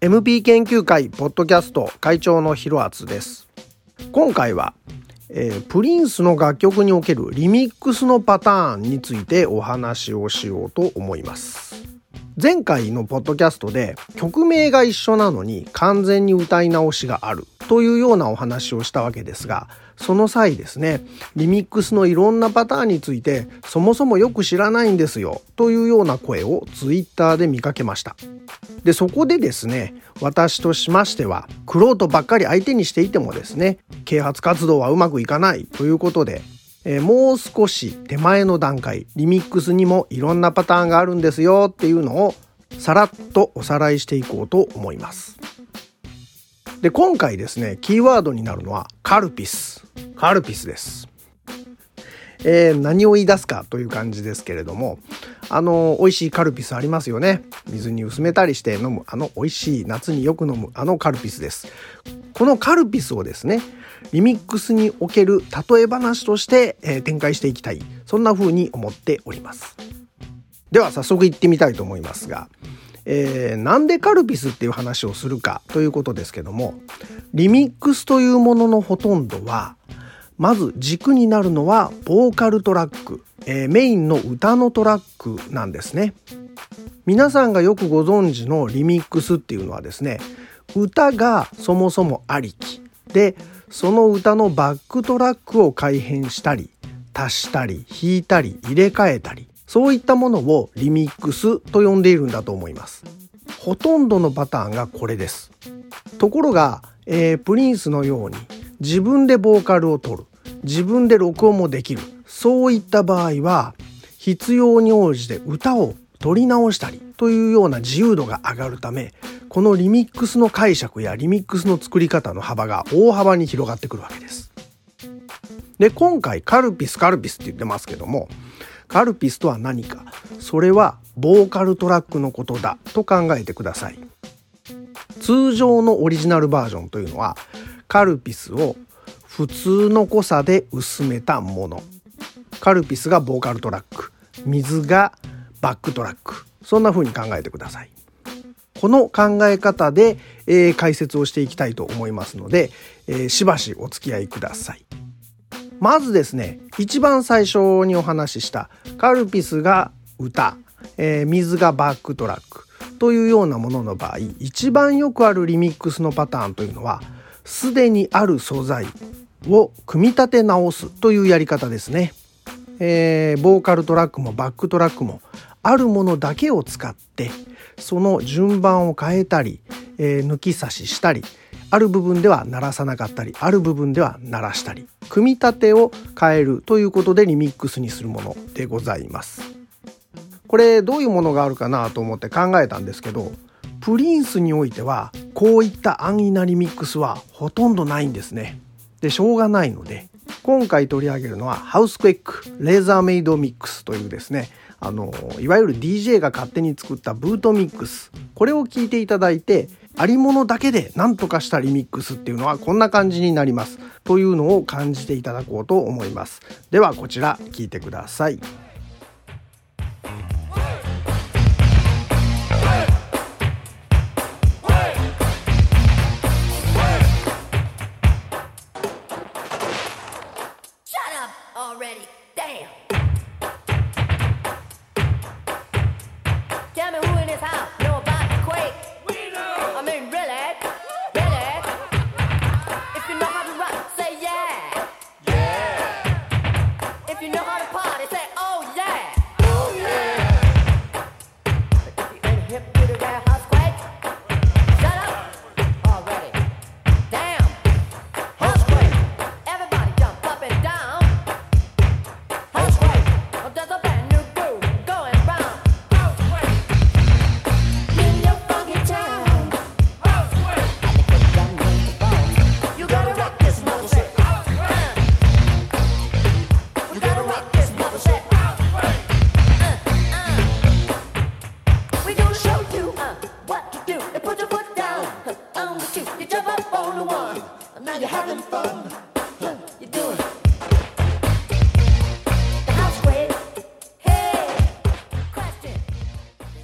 MP 研究会ポッドキャスト会長のひろあつです。今回は、えー、プリンスの楽曲におけるリミックスのパターンについてお話をしようと思います。前回のポッドキャストで曲名が一緒なのに完全に歌い直しがあるというようなお話をしたわけですがその際ですねリミックスのいろんなパターンについてそもそもよく知らないんですよというような声をツイッターで見かけました。でそこでですね私としましては玄人ばっかり相手にしていてもですね啓発活動はうまくいかないということでえー、もう少し手前の段階リミックスにもいろんなパターンがあるんですよっていうのをさらっとおさらいしていこうと思います。で今回ですねキーワードになるのはカルピスカルピスです。えー、何を言い出すかという感じですけれどもあの美味しいカルピスありますよね水に薄めたりして飲むあの美味しい夏によく飲むあのカルピスですこのカルピスをですねリミックスにおける例え話として、えー、展開していきたい。そんな風に思っております。では早速行ってみたいと思いますが、えー、なんでカルピスっていう話をするかということですけどもリミックスというもののほとんどはまず軸になるのはボーカルトラック、えー、メインの歌のトラックなんですね。皆さんがよくご存知のリミックスっていうのはですね歌がそもそもありき。でその歌のバックトラックを改変したり足したり引いたり入れ替えたりそういったものをリミックスと呼んでいるんだと思います。ほとんどのパターンがこれです。ところが、えー、プリンスのように自分でボーカルを取る自分で録音もできるそういった場合は必要に応じて歌を取り直したりというような自由度が上がるためこのリミックスの解釈やリミックスの作り方の幅が大幅に広がってくるわけです。で今回カルピスカルピスって言ってますけどもカルピスとは何か？それはボーカルトラックのことだと考えてください。通常のオリジナルバージョンというのはカルピスを普通の濃さで薄めたものカルピスがボーカルトラック水がバックトラックそんな風に考えてください。この考え方で、えー、解説をしていきたいと思いますので、えー、しばしお付き合いください。まずですね、一番最初にお話ししたカルピスが歌、えー、水がバックトラックというようなものの場合、一番よくあるリミックスのパターンというのは、すでにある素材を組み立て直すというやり方ですね。えー、ボーカルトラックもバックトラックもあるものだけを使ってその順番を変えたり、えー、抜き差ししたりある部分では鳴らさなかったりある部分では鳴らしたり組み立てを変えるということでリミックスにするものでございます。これどういうものがあるかなと思って考えたんですけどプリンスにおいてはこういった安易なリミックスはほとんどないんですね。でしょうがないので今回取り上げるのはハウスクエックレーザーメイドミックスというですねあのいわゆる DJ が勝手に作ったブートミックス。これを聞いていただいてありものだけで何とかしたリミックスっていうのはこんな感じになります。というのを感じていただこうと思います。ではこちら聞いてください。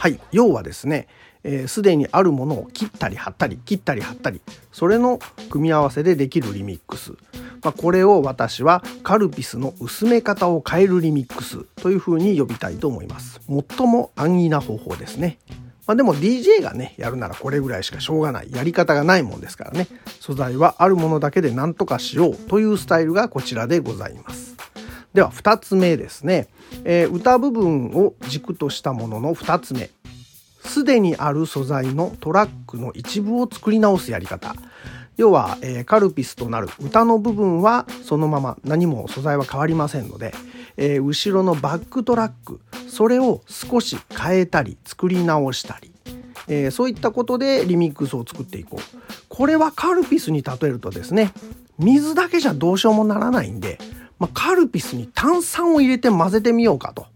はい。要はですねすで、にあるものを切ったり貼ったり切ったり貼ったりそれの組み合わせでできるリミックス、まあ、これを私はカルピスの薄め方を変えるリミックスというふうに呼びたいと思います。最も安易な方法ですね。まあ、でも DJ がねやるならこれぐらいしかしょうがない。やり方がないもんですからね。素材はあるものだけで何とかしようというスタイルがこちらでございます。では2つ目ですね、えー、歌部分を軸としたものの2つ目。すでにある素材のトラックの一部を作り直すやり方。要は、えー、カルピスとなる歌の部分はそのまま何も素材は変わりませんので、えー、後ろのバックトラックそれを少し変えたり作り直したり、えー、そういったことでリミックスを作っていこう。これはカルピスに例えるとですね水だけじゃどうしようもならないんで、まあ、カルピスに炭酸を入れて混ぜてみようかと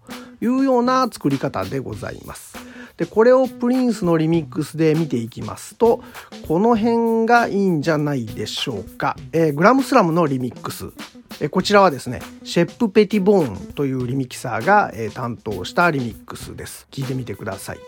いうような作り方でございます。でこれをプリンスのリミックスで見ていきますとこの辺がいいんじゃないでしょうか、えー、グラムスラムのリミックス、えー、こちらはですねシェップ・ペティボーンというリミキサーが、えー、担当したリミックスです。聞いてみてください。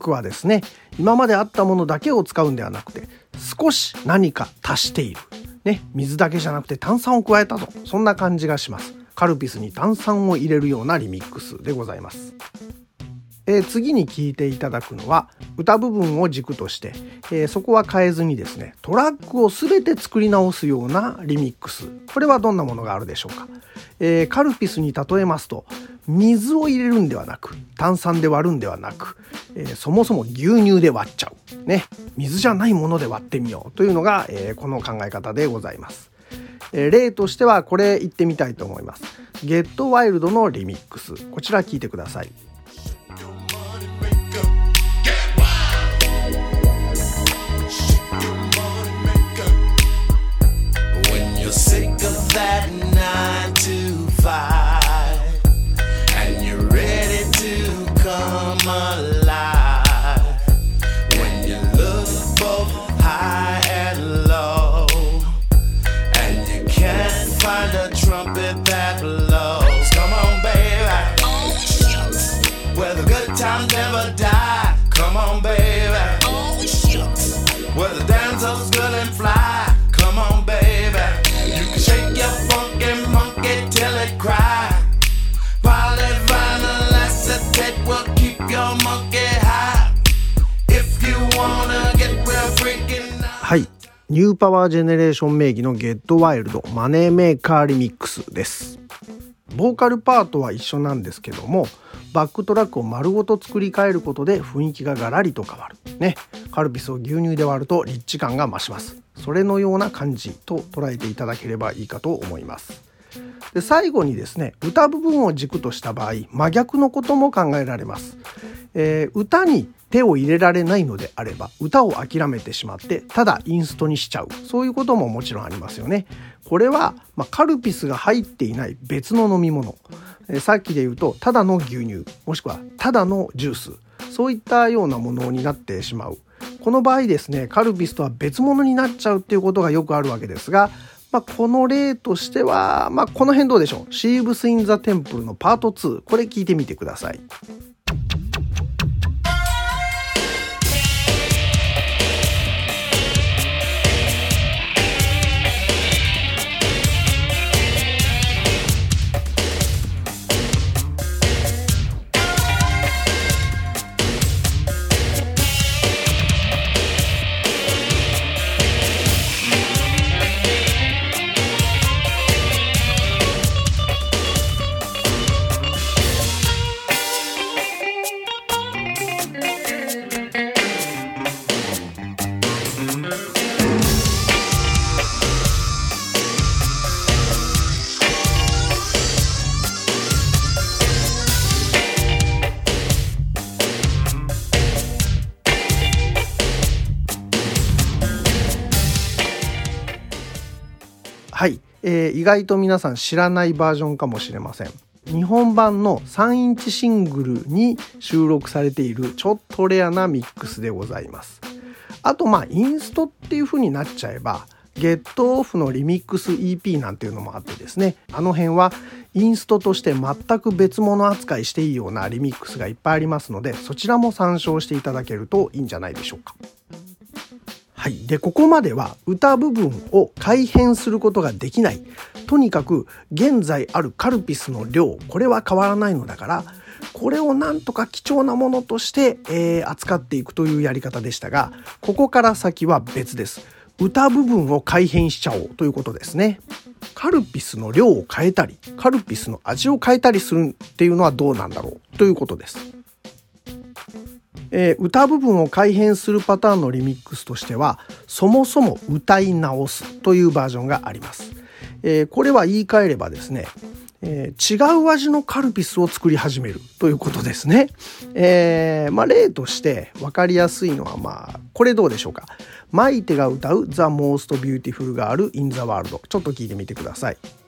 クはですね今まであったものだけを使うんではなくて少し何か足している、ね、水だけじゃなくて炭酸を加えたと。そんな感じがします。カルピスに炭酸を入れるようなリミックスでございます。え、次に聞いていただくのは歌部分を軸として、え、そこは変えずにですねトラックを全て作り直すようなリミックスこれはどんなものがあるでしょうか、え、カルピスに例えますと水を入れるんではなく炭酸で割るんではなく、えそもそも牛乳で割っちゃう、ね、水じゃないもので割ってみようというのが、えこの考え方でございます。え例としてはこれ言ってみたいと思います。ゲットワイルドのリミックスこちら聞いてください。はい。 New Power Generation 名義の Get Wild Money Maker Remix です。ボーカルパートは一緒なんですけどもバックトラックを丸ごと作り変えることで雰囲気がガラリと変わる。ね。カルピスを牛乳で割るとリッチ感が増します。それのような感じと捉えていただければいいかと思います。で最後にですね歌部分を軸とした場合真逆のことも考えられます、えー、歌に手を入れられないのであれば歌を諦めてしまってただインストにしちゃう。そういうことももちろんありますよね。これは、まあ、カルピスが入っていない別の飲み物、えー、さっきで言うとただの牛乳もしくはただのジュース。そういったようなものになってしまう。この場合ですねカルピスとは別物になっちゃうっていうことがよくあるわけですがまあ、この例としては、まあ、この辺どうでしょう。シーブス・イン・ザ・テンプルのパート2。これ聞いてみてください。はい、意外と皆さん知らないバージョンかもしれません。日本版の3インチシングルに収録されているちょっとレアなミックスでございます。あとまあインストっていう風になっちゃえばゲットオフのリミックス EP なんていうのもあってですねあの辺はインストとして全く別物扱いしていいようなリミックスがいっぱいありますのでそちらも参照していただけるといいんじゃないでしょうか。はい。で、ここまでは歌部分を改変することができない。とにかく現在あるカルピスの量、これは変わらないのだから、これをなんとか貴重なものとして、えー、扱っていくというやり方でしたが、ここから先は別です。歌部分を改変しちゃおうということですね。カルピスの量を変えたり、カルピスの味を変えたりするっていうのはどうなんだろう？ということです。えー、歌部分を改変するパターンのリミックスとしてはそもそも歌い直すというバージョンがあります、えー、これは言い換えればですね、えー、違う味のカルピスを作り始めるということですね、え、まあ例として分かりやすいのはまあこれどうでしょうか。マイテが歌う The Most Beautiful Girl in the World ちょっと聞いてみてください。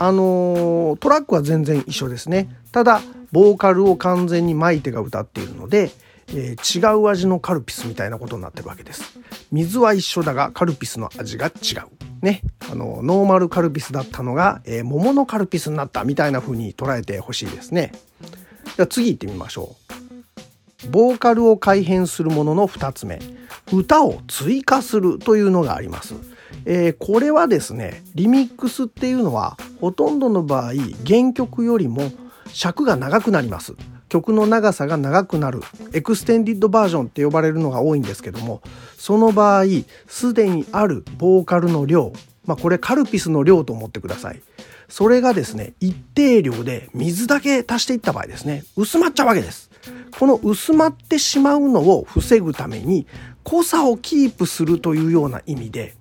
あの、トラックは全然一緒ですね。ただ、ボーカルを完全にマイテが歌っているので、えー、違う味のカルピスみたいなことになってるわけです。水は一緒だが、カルピスの味が違う。ね。あの、ノーマルカルピスだったのが、えー、桃のカルピスになったみたいな風に捉えてほしいですね。じゃあ次行ってみましょう。ボーカルを改変するものの2つ目。歌を追加するというのがあります。えー、これはですねリミックスっていうのはほとんどの場合原曲よりも尺が長くなります。曲の長さが長くなる。エクステンディッドバージョンって呼ばれるのが多いんですけどもその場合すでにあるボーカルの量まあこれカルピスの量と思ってください。それがですね一定量で水だけ足していった場合ですね薄まっちゃうわけです。この薄まってしまうのを防ぐために濃さをキープするというような意味で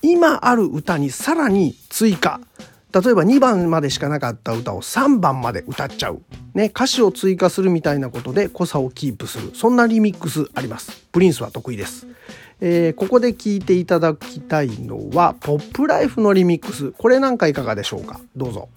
今ある歌にさらに追加。例えば2番までしかなかった歌を3番まで歌っちゃう。ね、歌詞を追加するみたいなことで濃さをキープする。そんなリミックスあります。プリンスは得意です。えー、ここで聴いていただきたいのは、ポップライフのリミックス。これなんかいかがでしょうか？どうぞ。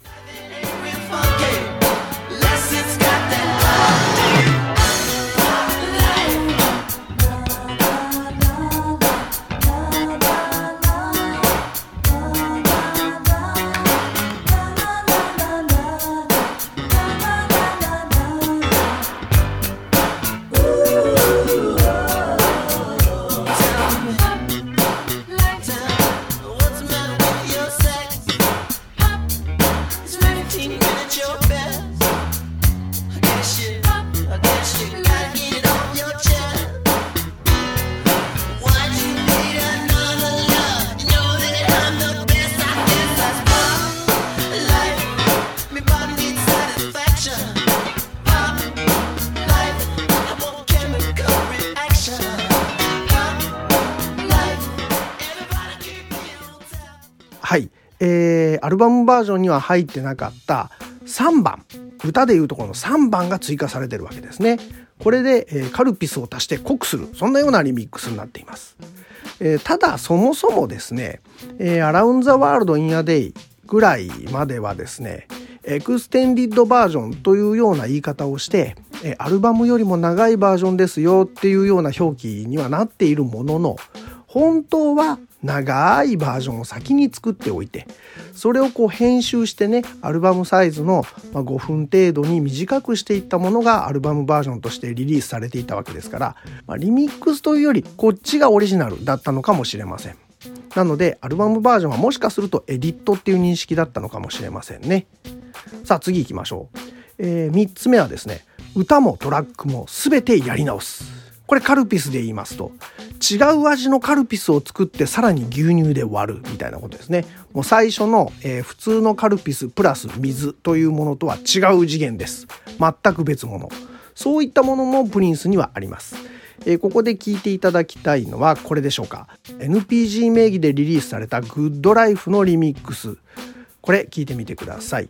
はい、え、アルバムバージョンには入ってなかった3番歌でいうところの3番が追加されてるわけですね。これで、えー、カルピスを足して濃くするそんなようなリミックスになっています。えー、ただそもそもですね、えー、 Around the World in a Day ぐらいまではですね、 extended バージョンというような言い方をして、アルバムよりも長いバージョンですよっていうような表記にはなっているものの、本当は長いバージョンを先に作っておいてそれをこう編集してねアルバムサイズの5分程度に短くしていったものがアルバムバージョンとしてリリースされていたわけですから、まあ、リミックスというよりこっちがオリジナルだったのかもしれません。なのでアルバムバージョンはもしかするとエディットっていう認識だったのかもしれませんね。さあ次行きましょう。えー、3つ目はですね歌もトラックも全てやり直す。これカルピスで言いますと違う味のカルピスを作ってさらに牛乳で割るみたいなことですね。もう最初の、えー、普通のカルピスプラス水というものとは違う次元です。全く別物。そういったものもプリンスにはあります。えー、ここで聞いていただきたいのはこれでしょうか。NPG 名義でリリースされたグッドライフのリミックス。これ聞いてみてください。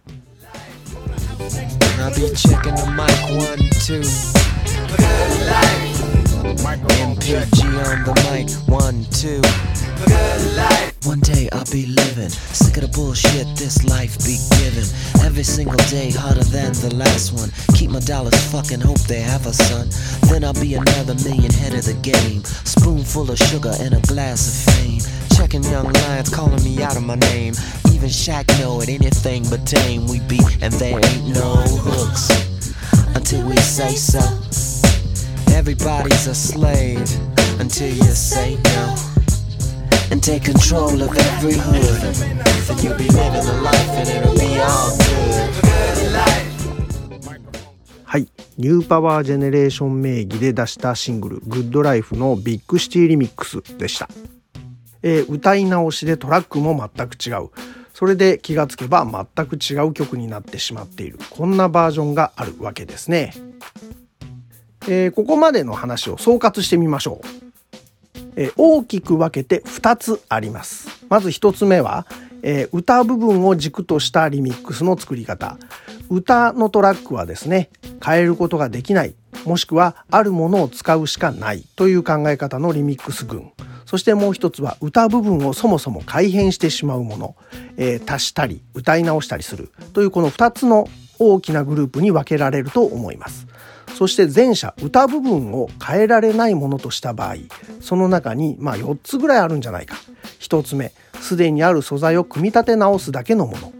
NPG MPG on the mic, one, two. Good life. One day I'll be living, sick of the bullshit this life be giving. Every single day harder than the last one. Keep my dollars, fucking hope they have a son. Then I'll be another million head of the game. Spoonful of sugar and a glass of fame. Checking young lions calling me out of my name. Even Shaq know it, anything but tame we be, and there ain't no hooks until we say so. Everybody's a slave until you say no. And take control of every hood. And you'll be living the life and it'll be all good. はい、ニューパワージェネレーション名義で出したシングル「グッドライフのビッグシティリミックスでした、えー、歌い直しでトラックも全く違うそれで気がつけば全く違う曲になってしまっているこんなバージョンがあるわけですねえー、ここまでの話を総括してみましょう。えー、大きく分けて2つあります。まず1つ目は、えー、歌部分を軸としたリミックスの作り方。歌のトラックはですね、変えることができない、もしくはあるものを使うしかないという考え方のリミックス群。そしてもう一つは歌部分をそもそも改変してしまうもの、えー、足したり歌い直したりするというこの2つの大きなグループに分けられると思います。そして前者歌部分を変えられないものとした場合その中にまあ4つぐらいあるんじゃないか。1つ目すでにある素材を組み立て直すだけのもの。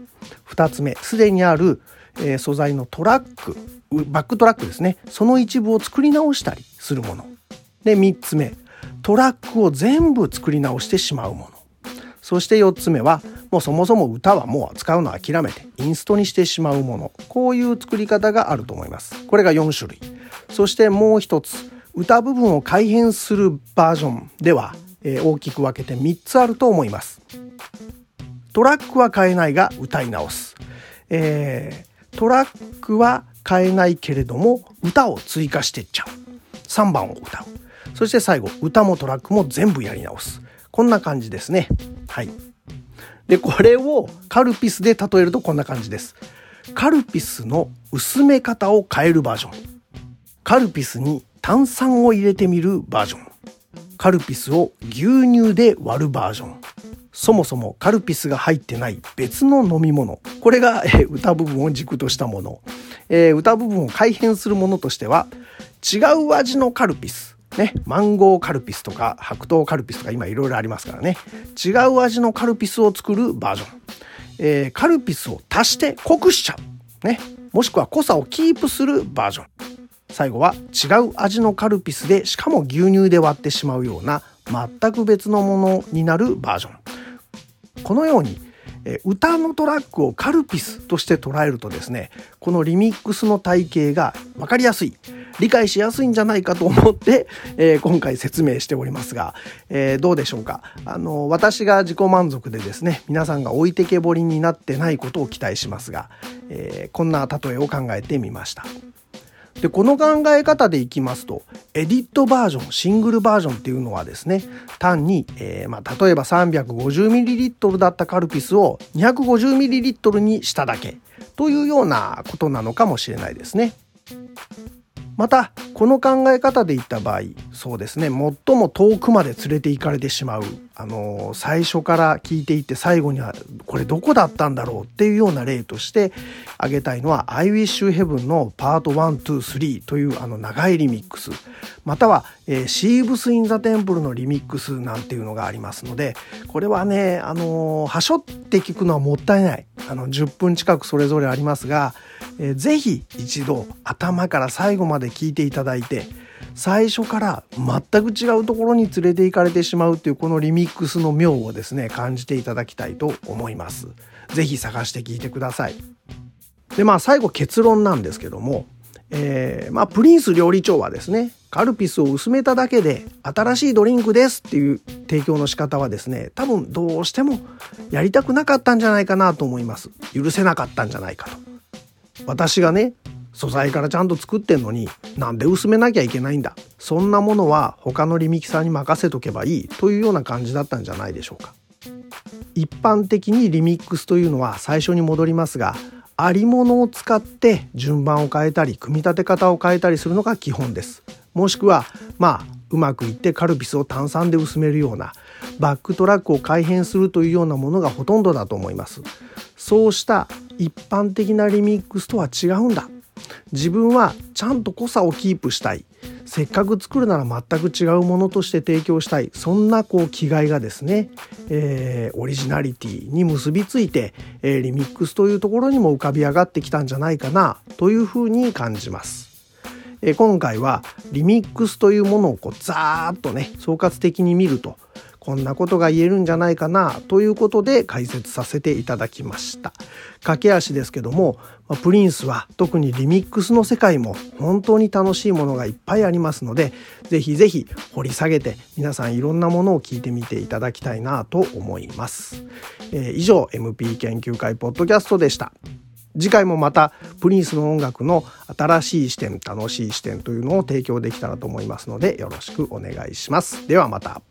2つ目すでにある、えー、素材のトラックバックトラックですね。その一部を作り直したりするもの。で3つ目トラックを全部作り直してしまうもの。そして4つ目はもうそもそも歌はもう使うの諦めてインストにしてしまうもの。こういう作り方があると思います。これが4種類。そしてもう一つ歌部分を改変するバージョンでは、えー、大きく分けて3つあると思います。トラックは変えないが歌い直す、えー、トラックは変えないけれども歌を追加してっちゃう。3番を歌う。そして最後歌もトラックも全部やり直す。こんな感じですね。はい。で、これをカルピスで例えるとこんな感じです。カルピスの薄め方を変えるバージョン。カルピスに炭酸を入れてみるバージョン。カルピスを牛乳で割るバージョン。そもそもカルピスが入ってない別の飲み物。これが、え歌部分を軸としたもの。え、歌部分を改変するものとしては、違う味のカルピス。ね、マンゴーカルピスとか白桃カルピスとか今いろいろありますからね。違う味のカルピスを作るバージョン、えー、カルピスを足して濃くしちゃう、ね、もしくは濃さをキープするバージョン。最後は違う味のカルピスでしかも牛乳で割ってしまうような全く別のものになるバージョン。このように歌のトラックをカルピスとして捉えるとですねこのリミックスの体系が分かりやすい理解しやすいんじゃないかと思って、えー、今回説明しておりますが、えー、どうでしょうか？あの私が自己満足でですね皆さんが置いてけぼりになってないことを期待しますが、えー、こんな例えを考えてみました。でこの考え方でいきますとエディットバージョンシングルバージョンっていうのはですね単に、えー、まあ、例えば 350ml だったカルピスを 250ml にしただけというようなことなのかもしれないですね。またこの考え方でいった場合そうですね最も遠くまで連れて行かれてしまう。あの最初から聞いていって最後にはこれどこだったんだろうっていうような例として挙げたいのは「I Wish You Heaven」のパート123というあの長いリミックス。または、えー、シーブス・イン・ザ・テンプルのリミックスなんていうのがありますのでこれはねあのはしょって聞くのはもったいない。あの10分近くそれぞれありますが、えー、ぜひ一度頭から最後まで聞いていただいて最初から全く違うところに連れて行かれてしまうっていうこのリミックスの妙をですね感じていただきたいと思います。ぜひ探して聞いてください。でまあ最後結論なんですけども、えー、まあプリンス料理長はですねカルピスを薄めただけで新しいドリンクですっていう提供の仕方はですね多分どうしてもやりたくなかったんじゃないかなと思います許せなかったんじゃないかと私がね素材からちゃんと作ってんのになんで薄めなきゃいけないんだ。そんなものは他のリミキサーに任せとけばいいというような感じだったんじゃないでしょうか。一般的にリミックスというのは最初に戻りますがありものを使って順番を変えたり組み立て方を変えたりするのが基本です。もしくはまあうまくいってカルピスを炭酸で薄めるようなバックトラックを改変するというようなものがほとんどだと思います。そうした一般的なリミックスとは違うんだ。自分はちゃんと濃さをキープしたい。せっかく作るなら全く違うものとして提供したい。そんなこう気概がですね、えー、オリジナリティに結びついて、えー、リミックスというところにも浮かび上がってきたんじゃないかなというふうに感じます。えー、今回はリミックスというものをこうザーッとね総括的に見るとこんなことが言えるんじゃないかなということで解説させていただきました。駆け足ですけどもプリンスは特にリミックスの世界も本当に楽しいものがいっぱいありますのでぜひぜひ掘り下げて皆さんいろんなものを聞いてみていただきたいなと思います、えー、以上 MP 研究会ポッドキャストでした。次回もまたプリンスの音楽の新しい視点楽しい視点というのを提供できたらと思いますのでよろしくお願いします。ではまた。